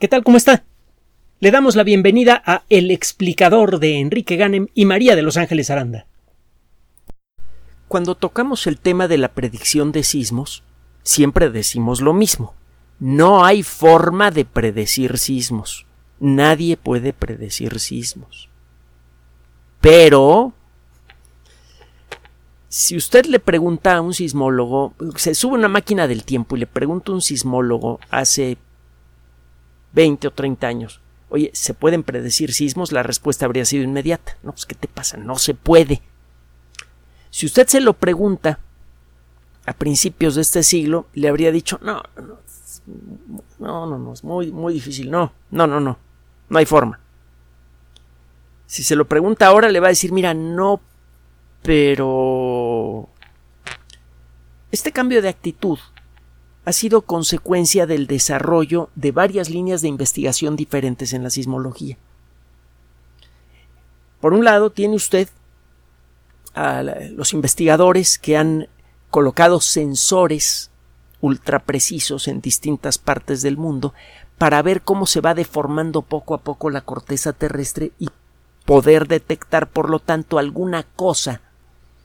¿Qué tal? ¿Cómo está? Le damos la bienvenida a El explicador de Enrique Ganem y María de Los Ángeles Aranda. Cuando tocamos el tema de la predicción de sismos, siempre decimos lo mismo. No hay forma de predecir sismos. Nadie puede predecir sismos. Pero si usted le pregunta a un sismólogo, se sube una máquina del tiempo y le pregunta a un sismólogo hace 20 o 30 años, oye, ¿se pueden predecir sismos? La respuesta habría sido inmediata. No, pues ¿qué te pasa? No se puede. Si usted se lo pregunta a principios de este siglo, le habría dicho, no, no, no, no, no es muy, muy difícil. No, no, no, no, no hay forma. Si se lo pregunta ahora, le va a decir, mira, no pero este cambio de actitud ha sido consecuencia del desarrollo de varias líneas de investigación diferentes en la sismología. Por un lado, tiene usted a los investigadores que han colocado sensores ultra precisos en distintas partes del mundo para ver cómo se va deformando poco a poco la corteza terrestre y poder detectar, por lo tanto, alguna cosa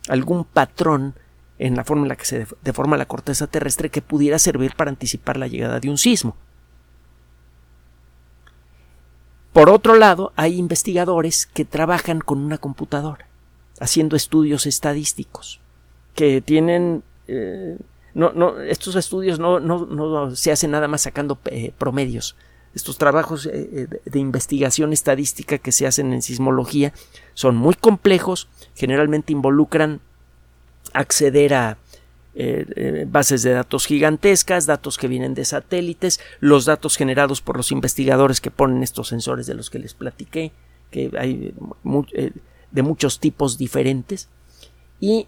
algún patrón en la forma en la que se deforma la corteza terrestre que pudiera servir para anticipar la llegada de un sismo. Por otro lado, hay investigadores que trabajan con una computadora, haciendo estudios estadísticos, que tienen... Eh, no, no, estos estudios no, no, se hacen nada más sacando eh, promedios. Estos trabajos eh, de investigación estadística que se hacen en sismología son muy complejos, generalmente involucran acceder a eh, eh, bases de datos gigantescas, datos que vienen de satélites, los datos generados por los investigadores que ponen estos sensores de los que les platiqué, que hay eh, de muchos tipos diferentes, y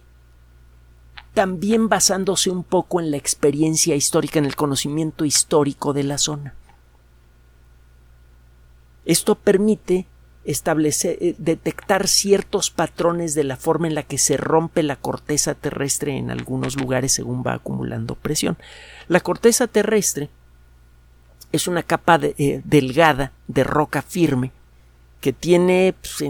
también basándose un poco en la experiencia histórica, en el conocimiento histórico de la zona. Esto permite eh, detectar ciertos patrones de la forma en la que se rompe la corteza terrestre en algunos lugares según va acumulando presión. La corteza terrestre es una capa eh, delgada de roca firme que tiene, pues,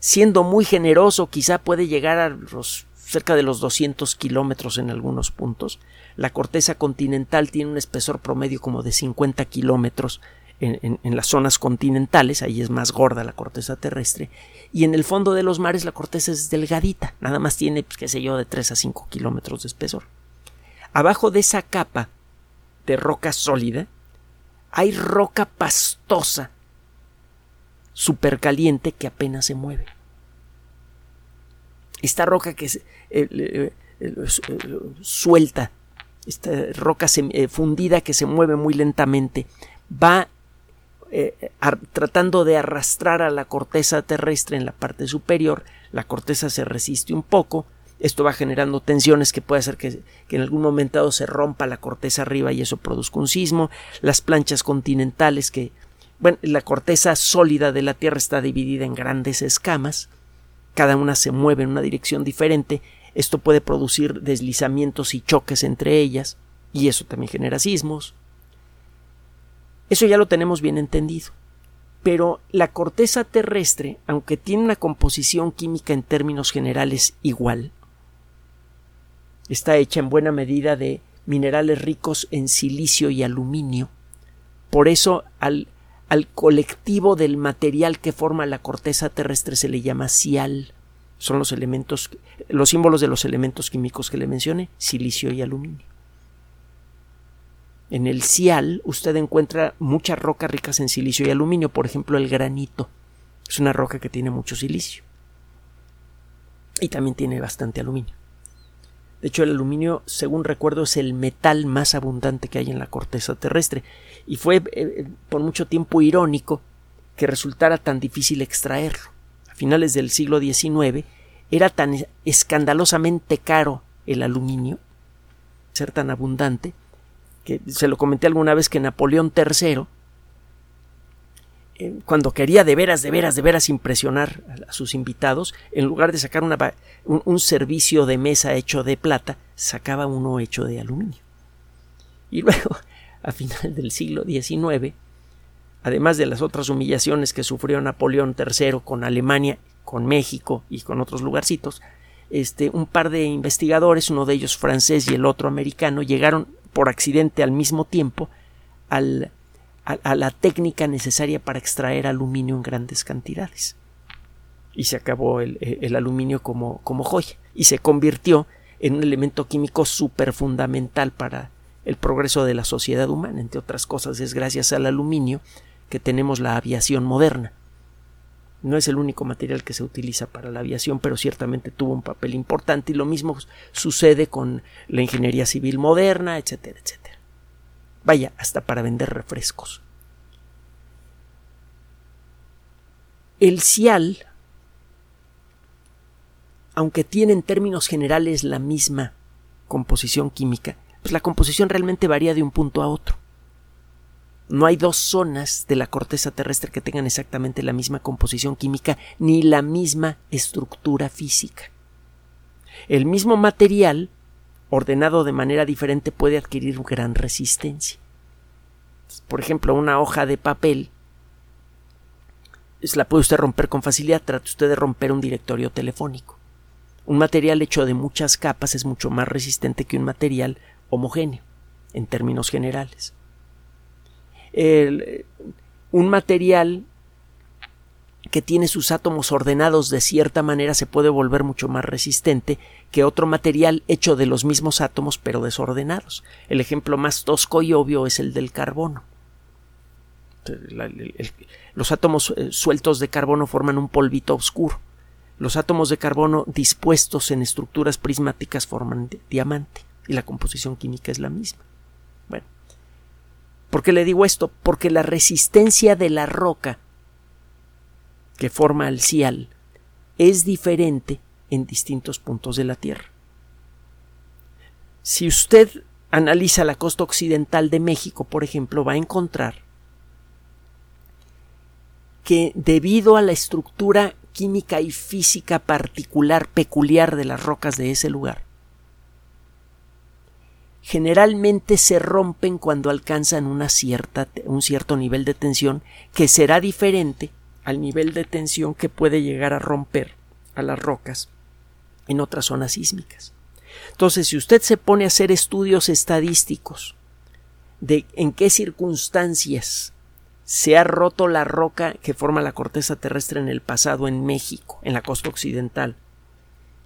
siendo muy generoso, quizá puede llegar a los, cerca de los 200 kilómetros en algunos puntos. La corteza continental tiene un espesor promedio como de 50 kilómetros en, las zonas continentales, ahí es más gorda la corteza terrestre, y en el fondo de los mares la corteza es delgadita, nada más tiene, pues, qué sé yo, de 3 a 5 kilómetros de espesor. Abajo de esa capa de roca sólida hay roca pastosa, supercaliente, que apenas se mueve. Esta roca que es eh, eh, suelta, esta roca eh, fundida que se mueve muy lentamente, va eh, tratando de arrastrar a la corteza terrestre en la parte superior, la corteza se resiste un poco, esto va generando tensiones que puede hacer que, en algún momento se rompa la corteza arriba y eso produzca un sismo, las planchas continentales que, bueno, la corteza sólida de la Tierra está dividida en grandes escamas, cada una se mueve en una dirección diferente, esto puede producir deslizamientos y choques entre ellas, y eso también genera sismos. Eso ya lo tenemos bien entendido. Pero la corteza terrestre, aunque tiene una composición química en términos generales igual, está hecha en buena medida de minerales ricos en silicio y aluminio. Por eso al, al colectivo del material que forma la corteza terrestre se le llama cial. Son los elementos, los símbolos de los elementos químicos que le mencioné, silicio y aluminio. En el Cial usted encuentra muchas rocas ricas en silicio y aluminio, por ejemplo el granito. Es una roca que tiene mucho silicio. Y también tiene bastante aluminio. De hecho, el aluminio, según recuerdo, es el metal más abundante que hay en la corteza terrestre. Y fue eh, por mucho tiempo irónico que resultara tan difícil extraerlo. A finales del siglo XIX era tan escandalosamente caro el aluminio, ser tan abundante, que se lo comenté alguna vez que Napoleón III, eh, cuando quería de veras, de veras, de veras impresionar a sus invitados, en lugar de sacar un, servicio de mesa hecho de plata, sacaba uno hecho de aluminio. Y luego, a final del siglo XIX, además de las otras humillaciones que sufrió Napoleón III con Alemania, con México y con otros lugarcitos, este, un par de investigadores, uno de ellos francés y el otro americano, llegaron por accidente al mismo tiempo al, a, la técnica necesaria para extraer aluminio en grandes cantidades. Y se acabó el, el aluminio como, como joya y se convirtió en un elemento químico súper fundamental para el progreso de la sociedad humana. Entre otras cosas, es gracias al aluminio que tenemos la aviación moderna. No es el único material que se utiliza para la aviación, pero ciertamente tuvo un papel importante y lo mismo sucede con la ingeniería civil moderna, etcétera, etcétera. Vaya, hasta para vender refrescos. El cial, aunque tiene en términos generales la misma composición química, pues la composición realmente varía de un punto a otro. No hay dos zonas de la corteza terrestre que tengan exactamente la misma composición química ni la misma estructura física. El mismo material, ordenado de manera diferente, puede adquirir gran resistencia. Por ejemplo, una hoja de papel la puede usted romper con facilidad. Trate usted de romper un directorio telefónico. Un material hecho de muchas capas es mucho más resistente que un material homogéneo, en términos generales un material que tiene sus átomos ordenados de cierta manera se puede volver mucho más resistente que otro material hecho de los mismos átomos pero desordenados. El ejemplo más tosco y obvio es el del carbono. los átomos eh, sueltos de carbono forman un polvito oscuro. Los átomos de carbono dispuestos en estructuras prismáticas forman diamante y la composición química es la misma. Bueno, ¿Por qué le digo esto? Porque la resistencia de la roca que forma el cial es diferente en distintos puntos de la Tierra. Si usted analiza la costa occidental de México, por ejemplo, va a encontrar que debido a la estructura química y física particular peculiar de las rocas de ese lugar, generalmente se rompen cuando alcanzan una cierta, un cierto nivel de tensión que será diferente al nivel de tensión que puede llegar a romper a las rocas en otras zonas sísmicas. Entonces, si usted se pone a hacer estudios estadísticos de en qué circunstancias se ha roto la roca que forma la corteza terrestre en el pasado en México, en la costa occidental,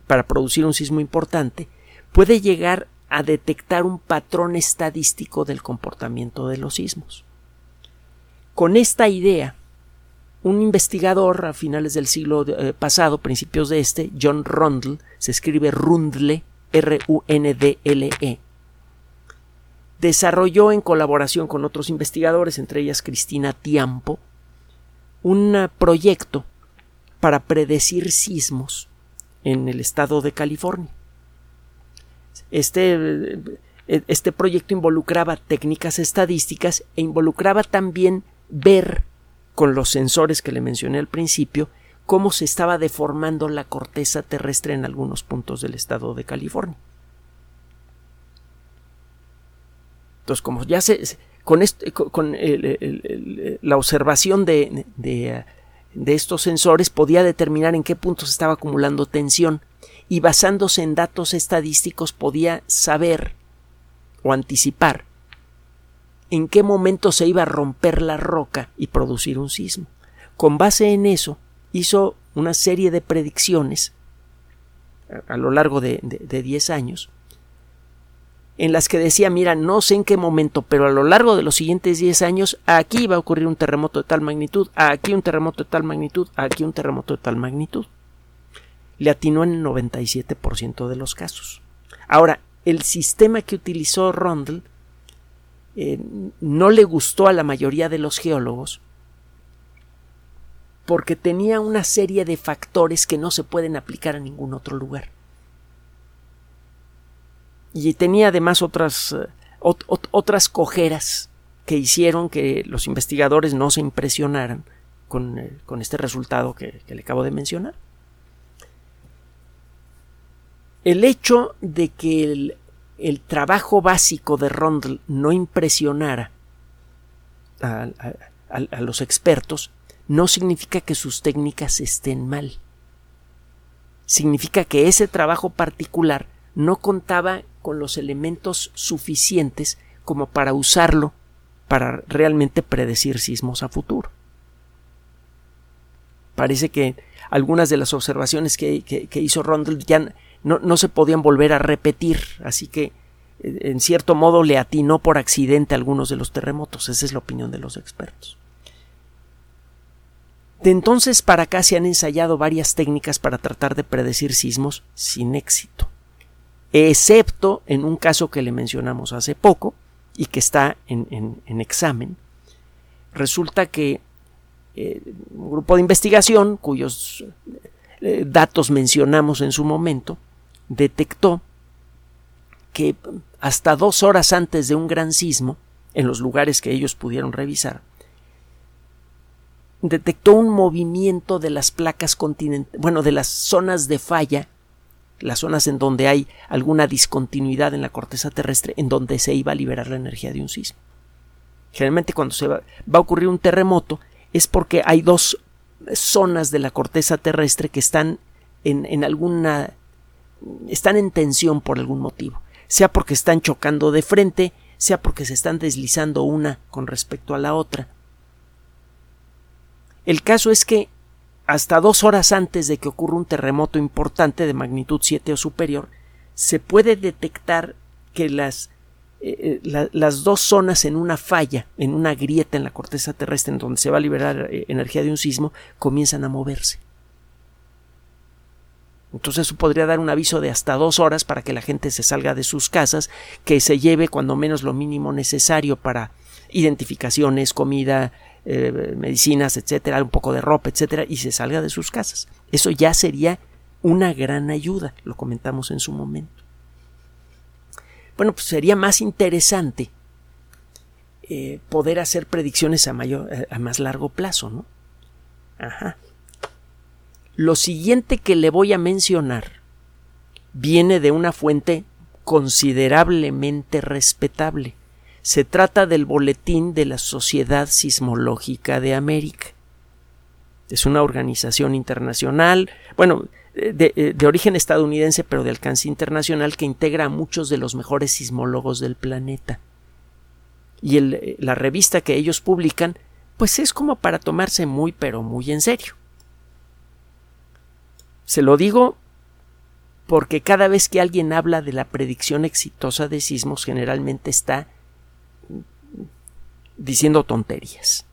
para producir un sismo importante, puede llegar a detectar un patrón estadístico del comportamiento de los sismos. Con esta idea, un investigador a finales del siglo eh, pasado, principios de este, John Rundle, se escribe Rundle, R-U-N-D-L-E, desarrolló en colaboración con otros investigadores, entre ellas Cristina Tiampo, un proyecto para predecir sismos en el estado de California. Este, este proyecto involucraba técnicas estadísticas e involucraba también ver con los sensores que le mencioné al principio cómo se estaba deformando la corteza terrestre en algunos puntos del estado de California. Entonces, como ya se con, con la observación de, de, de, estos sensores podía determinar en qué puntos estaba acumulando tensión y basándose en datos estadísticos podía saber o anticipar en qué momento se iba a romper la roca y producir un sismo. Con base en eso, hizo una serie de predicciones a, lo largo de 10 años, en las que decía, mira, no sé en qué momento, pero a lo largo de los siguientes 10 años, aquí va a ocurrir un terremoto de tal magnitud, aquí un terremoto de tal magnitud, aquí un terremoto de tal magnitud le atinó en el 97% de los casos. Ahora, el sistema que utilizó Rondel eh, no le gustó a la mayoría de los geólogos porque tenía una serie de factores que no se pueden aplicar a ningún otro lugar. Y tenía además otras, eh, otras cojeras que hicieron que los investigadores no se impresionaran con, eh, este resultado que le acabo de mencionar. El hecho de que el, trabajo básico de Rondel no impresionara a los expertos, no significa que sus técnicas estén mal. Significa que ese trabajo particular no contaba con los elementos suficientes como para usarlo para realmente predecir sismos a futuro. Parece que algunas de las observaciones que, hizo Rondel ya no, no, se podían volver a repetir, así que eh, en cierto modo le atinó por accidente algunos de los terremotos. Esa es la opinión de los expertos. De entonces para acá se han ensayado varias técnicas para tratar de predecir sismos sin éxito, excepto en un caso que le mencionamos hace poco y que está en, examen. Resulta que eh, un grupo de investigación cuyos eh, datos mencionamos en su momento detectó que hasta dos horas antes de un gran sismo, en los lugares que ellos pudieron revisar, detectó un movimiento de las placas continentales, bueno, de las zonas de falla, las zonas en donde hay alguna discontinuidad en la corteza terrestre, en donde se iba a liberar la energía de un sismo. Generalmente cuando se va, a ocurrir un terremoto es porque hay dos zonas de la corteza terrestre que están en, en alguna están en tensión por algún motivo, sea porque están chocando de frente, sea porque se están deslizando una con respecto a la otra, el caso es que hasta dos horas antes de que ocurra un terremoto importante de magnitud 7 o superior, se puede detectar que las, eh, eh, las dos zonas en una falla, en una grieta en la corteza terrestre en donde se va a liberar eh, energía de un sismo, comienzan a moverse. Entonces eso podría dar un aviso de hasta dos horas para que la gente se salga de sus casas, que se lleve cuando menos lo mínimo necesario para identificaciones, comida, eh, medicinas, etcétera, un poco de ropa, etcétera, y se salga de sus casas. Eso ya sería una gran ayuda, lo comentamos en su momento. Bueno, pues sería más interesante eh, poder hacer predicciones a, mayor, eh, a más largo plazo, ¿no? Ajá. Lo siguiente que le voy a mencionar viene de una fuente considerablemente respetable. Se trata del boletín de la Sociedad Sismológica de América. Es una organización internacional, bueno, de, origen estadounidense, pero de alcance internacional, que integra a muchos de los mejores sismólogos del planeta. Y la revista que ellos publican, pues es como para tomarse muy, pero muy en serio. Se lo digo porque cada vez que alguien habla de la predicción exitosa de sismos, generalmente está diciendo tonterías.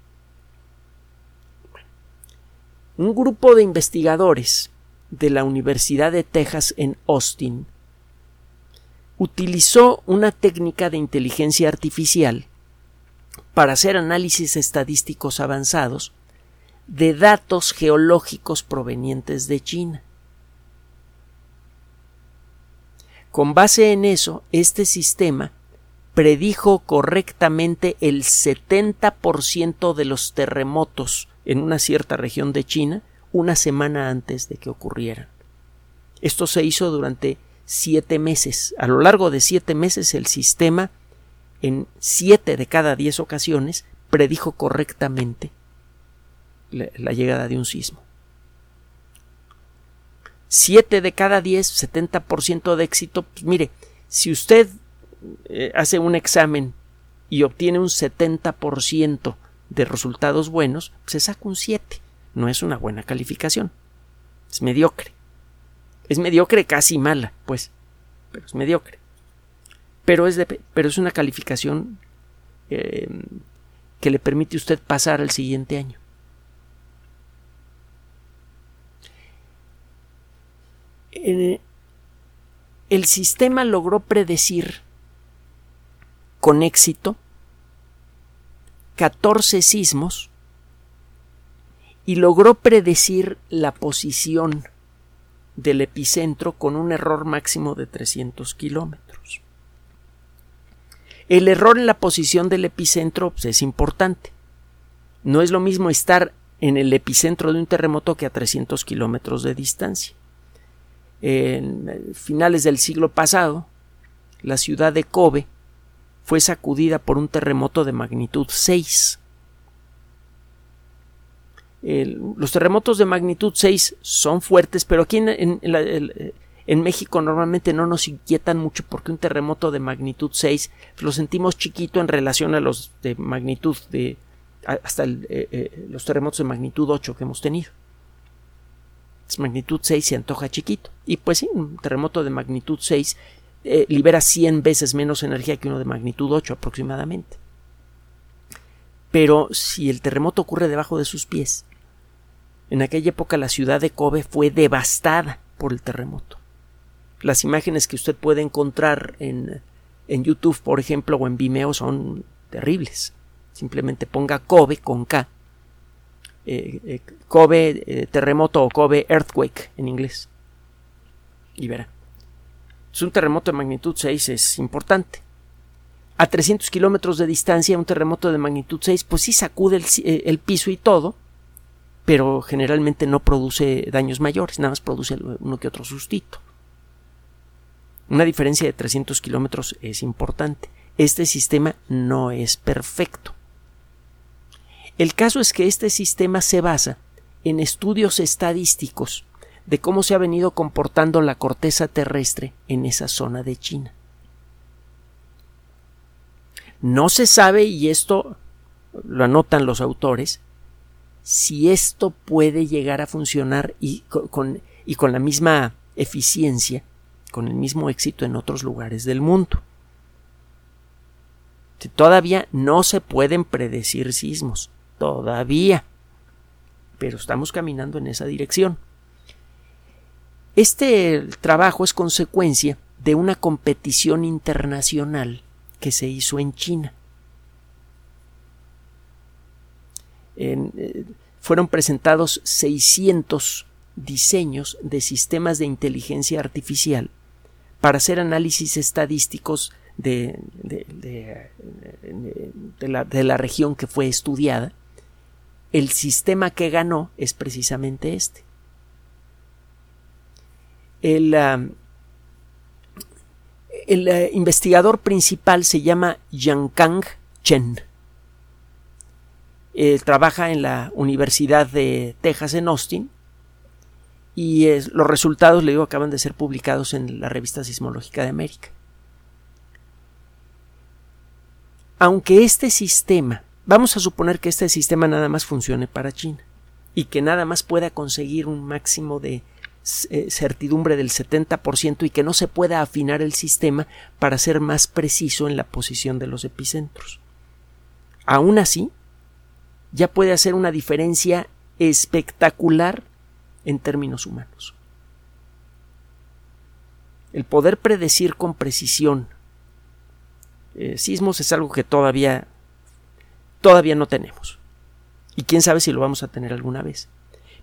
Un grupo de investigadores de la Universidad de Texas en Austin utilizó una técnica de inteligencia artificial para hacer análisis estadísticos avanzados de datos geológicos provenientes de China. Con base en eso, este sistema predijo correctamente el 70% de los terremotos en una cierta región de China una semana antes de que ocurrieran. Esto se hizo durante siete meses. A lo largo de siete meses el sistema en siete de cada diez ocasiones predijo correctamente la, llegada de un sismo. Siete de cada diez, 70% de éxito. Pues mire, si usted eh, hace un examen y obtiene un 70% de resultados buenos, se saca un 7. No es una buena calificación. Es mediocre. Es mediocre casi mala, pues, pero es mediocre. Pero es, pero es una calificación eh, que le permite a usted pasar al siguiente año. El sistema logró predecir con éxito 14 sismos y logró predecir la posición del epicentro con un error máximo de 300 kilómetros. El error en la posición del epicentro pues, es importante. No es lo mismo estar en el epicentro de un terremoto que a 300 kilómetros de distancia. En finales del siglo pasado, la ciudad de Kobe fue sacudida por un terremoto de magnitud 6. los terremotos de magnitud 6 son fuertes, pero aquí en, México normalmente no nos inquietan mucho porque un terremoto de magnitud 6 lo sentimos chiquito en relación a los de magnitud de hasta eh, eh, los terremotos de magnitud 8 que hemos tenido. Es magnitud 6 se antoja chiquito. Y pues sí, un terremoto de magnitud 6 eh, libera 100 veces menos energía que uno de magnitud 8 aproximadamente. Pero si el terremoto ocurre debajo de sus pies, en aquella época la ciudad de Kobe fue devastada por el terremoto. Las imágenes que usted puede encontrar en, en YouTube, por ejemplo, o en Vimeo son terribles. Simplemente ponga Kobe con K. Eh, eh, Kobe eh, terremoto o Kobe earthquake en inglés. Y verá. Es un terremoto de magnitud 6, es importante. A 300 kilómetros de distancia, un terremoto de magnitud 6, pues sí sacude el piso y todo, pero generalmente no produce daños mayores, nada más produce uno que otro sustito. Una diferencia de 300 kilómetros es importante. Este sistema no es perfecto. El caso es que este sistema se basa en estudios estadísticos de cómo se ha venido comportando la corteza terrestre en esa zona de China. No se sabe, y esto lo anotan los autores, si esto puede llegar a funcionar y con, la misma eficiencia, con el mismo éxito en otros lugares del mundo. Todavía no se pueden predecir sismos, todavía, pero estamos caminando en esa dirección. Este trabajo es consecuencia de una competición internacional que se hizo en China. Eh, fueron presentados 600 diseños de sistemas de inteligencia artificial para hacer análisis estadísticos de, la, región que fue estudiada. El sistema que ganó es precisamente este. El, el ah, investigador principal se llama Kang Chen trabaja en la Universidad de Texas en Austin y los resultados, le digo, acaban de ser publicados en la revista Sismológica de América. Aunque este sistema, vamos a suponer que este sistema nada más funcione para China y que nada más pueda conseguir un máximo de eh, certidumbre del 70% y que no se pueda afinar el sistema para ser más preciso en la posición de los epicentros. Aún así, ya puede hacer una diferencia espectacular en términos humanos. El poder predecir con precisión eh, sismos es algo que todavía todavía no tenemos. Y quién sabe si lo vamos a tener alguna vez.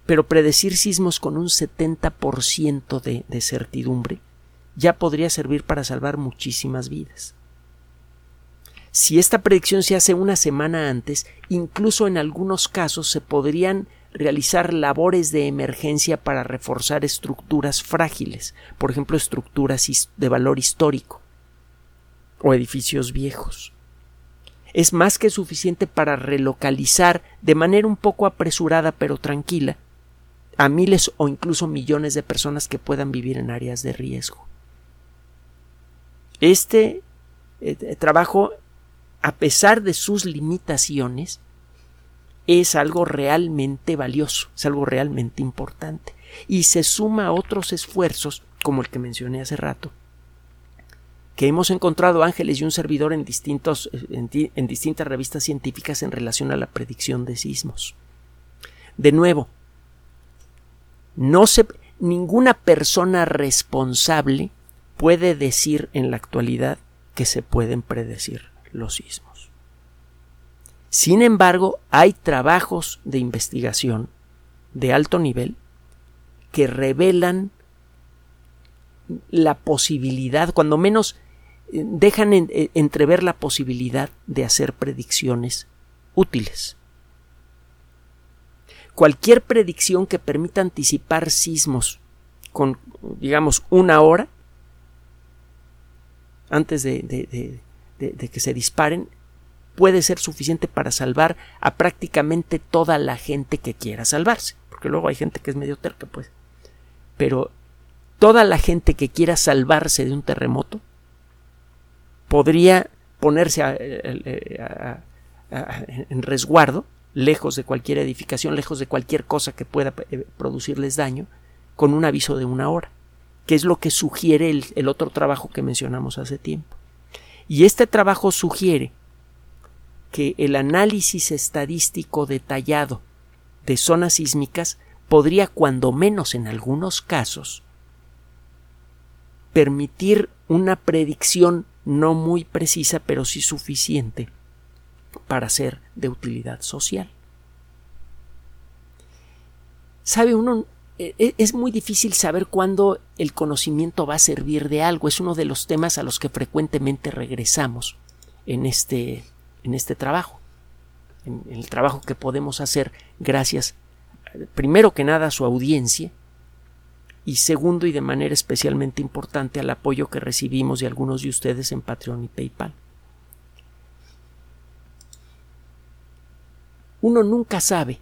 Pero predecir sismos con un 70% de, de certidumbre ya podría servir para salvar muchísimas vidas. Si esta predicción se hace una semana antes, incluso en algunos casos se podrían realizar labores de emergencia para reforzar estructuras frágiles, por ejemplo, estructuras de valor histórico o edificios viejos. Es más que suficiente para relocalizar de manera un poco apresurada pero tranquila a miles o incluso millones de personas que puedan vivir en áreas de riesgo. Este eh, trabajo a pesar de sus limitaciones, es algo realmente valioso, es algo realmente importante. Y se suma a otros esfuerzos, como el que mencioné hace rato, que hemos encontrado Ángeles y un servidor en, distintos, en, distintas revistas científicas en relación a la predicción de sismos. De nuevo, no se, ninguna persona responsable puede decir en la actualidad que se pueden predecir los sismos. Sin embargo, hay trabajos de investigación de alto nivel que revelan la posibilidad, cuando menos eh, dejan eh, entrever la posibilidad de hacer predicciones útiles. Cualquier predicción que permita anticipar sismos con, digamos, una hora antes de, de que se disparen puede ser suficiente para salvar a prácticamente toda la gente que quiera salvarse, porque luego hay gente que es medio terca, pues. Pero toda la gente que quiera salvarse de un terremoto podría ponerse en resguardo, lejos de cualquier edificación, lejos de cualquier cosa que pueda eh, producirles daño, con un aviso de una hora, que es lo que sugiere el otro trabajo que mencionamos hace tiempo. Y este trabajo sugiere que el análisis estadístico detallado de zonas sísmicas podría, cuando menos en algunos casos, permitir una predicción no muy precisa, pero sí suficiente para ser de utilidad social. Sabe uno, e, e, es muy difícil saber cuándo el conocimiento va a servir de algo. Es uno de los temas a los que frecuentemente regresamos en este, en este trabajo, en el trabajo que podemos hacer gracias, primero que nada, a su audiencia y segundo y de manera especialmente importante al apoyo que recibimos de algunos de ustedes en Patreon y PayPal. Uno nunca sabe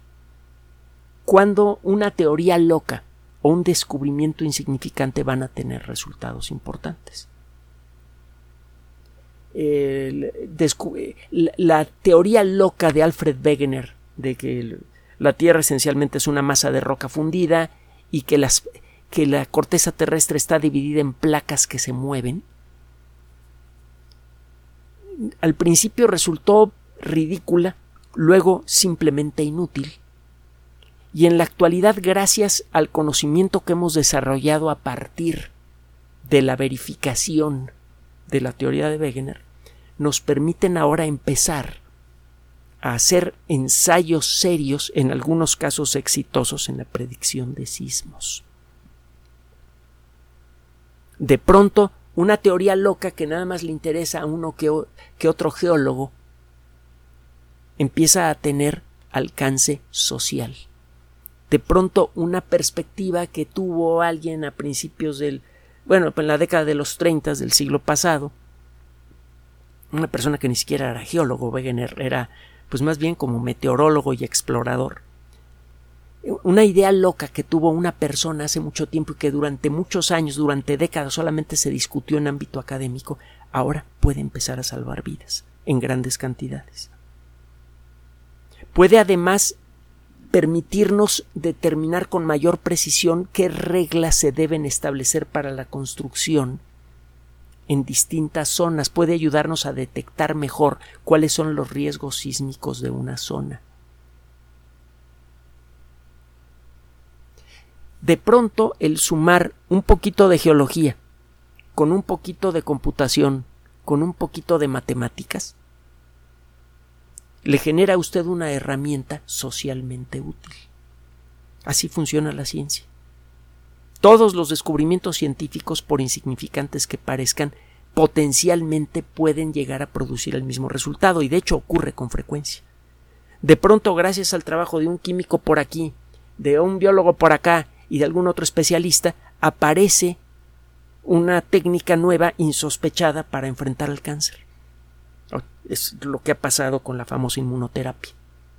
cuándo una teoría loca o un descubrimiento insignificante van a tener resultados importantes la teoría loca de Alfred Wegener de que la Tierra esencialmente es una masa de roca fundida y que, las, que la corteza terrestre está dividida en placas que se mueven, al principio resultó ridícula, luego simplemente inútil, y en la actualidad gracias al conocimiento que hemos desarrollado a partir de la verificación de la teoría de Wegener nos permiten ahora empezar a hacer ensayos serios, en algunos casos exitosos, en la predicción de sismos. De pronto, una teoría loca que nada más le interesa a uno que, otro geólogo empieza a tener alcance social. De pronto, una perspectiva que tuvo alguien a principios del bueno, en la década de los 30 del siglo pasado, una persona que ni siquiera era geólogo, Wegener era pues más bien como meteorólogo y explorador. Una idea loca que tuvo una persona hace mucho tiempo y que durante muchos años, durante décadas solamente se discutió en ámbito académico, ahora puede empezar a salvar vidas en grandes cantidades. Puede además permitirnos determinar con mayor precisión qué reglas se deben establecer para la construcción en distintas zonas, puede ayudarnos a detectar mejor cuáles son los riesgos sísmicos de una zona. De pronto, el sumar un poquito de geología con un poquito de computación, con un poquito de matemáticas, le genera a usted una herramienta socialmente útil. Así funciona la ciencia. Todos los descubrimientos científicos, por insignificantes que parezcan, potencialmente pueden llegar a producir el mismo resultado y de hecho ocurre con frecuencia. De pronto, gracias al trabajo de un químico por aquí, de un biólogo por acá y de algún otro especialista, aparece una técnica nueva insospechada para enfrentar el cáncer. Es lo que ha pasado con la famosa inmunoterapia,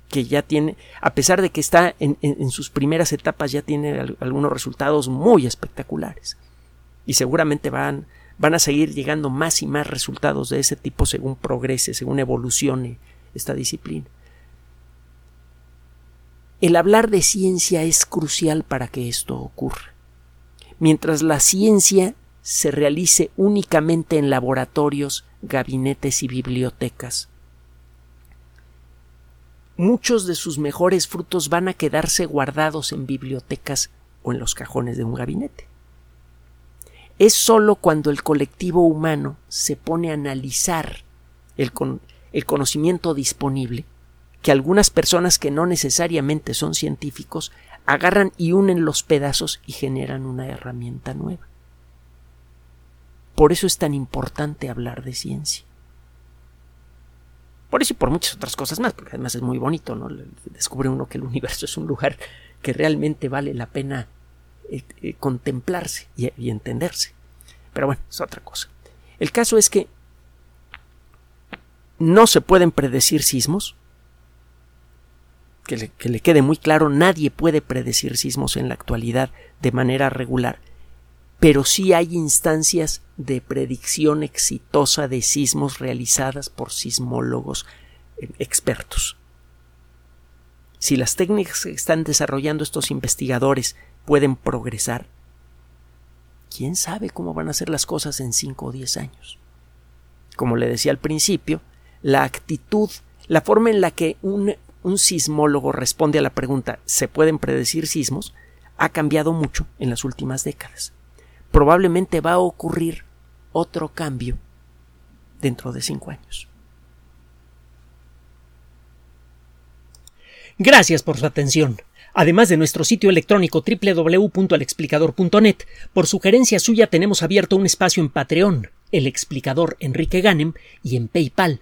que ya tiene, a pesar de que está en, sus primeras etapas, ya tiene algunos resultados muy espectaculares. Y seguramente van, van a seguir llegando más y más resultados de ese tipo según progrese, según evolucione esta disciplina. El hablar de ciencia es crucial para que esto ocurra. Mientras la ciencia se realice únicamente en laboratorios, gabinetes y bibliotecas. Muchos de sus mejores frutos van a quedarse guardados en bibliotecas o en los cajones de un gabinete. Es sólo cuando el colectivo humano se pone a analizar el, el conocimiento disponible que algunas personas que no necesariamente son científicos agarran y unen los pedazos y generan una herramienta nueva. Por eso es tan importante hablar de ciencia. Por eso y por muchas otras cosas más, porque además es muy bonito, ¿no? Descubre uno que el universo es un lugar que realmente vale la pena eh, eh, contemplarse y, y entenderse. Pero bueno, es otra cosa. El caso es que no se pueden predecir sismos. Que le, que le, quede muy claro, nadie puede predecir sismos en la actualidad de manera regular, pero sí hay instancias de predicción exitosa de sismos realizadas por sismólogos eh, expertos. Si las técnicas que están desarrollando estos investigadores pueden progresar, quién sabe cómo van a ser las cosas en 5 o 10 años. Como le decía al principio, la actitud, la forma en la que un, un sismólogo responde a la pregunta ¿se pueden predecir sismos? ha cambiado mucho en las últimas décadas. Probablemente va a ocurrir otro cambio dentro de cinco años. Gracias por su atención. Además de nuestro sitio electrónico www.alexplicador.net, por sugerencia suya tenemos abierto un espacio en Patreon, el explicador Enrique Ganem, y en PayPal,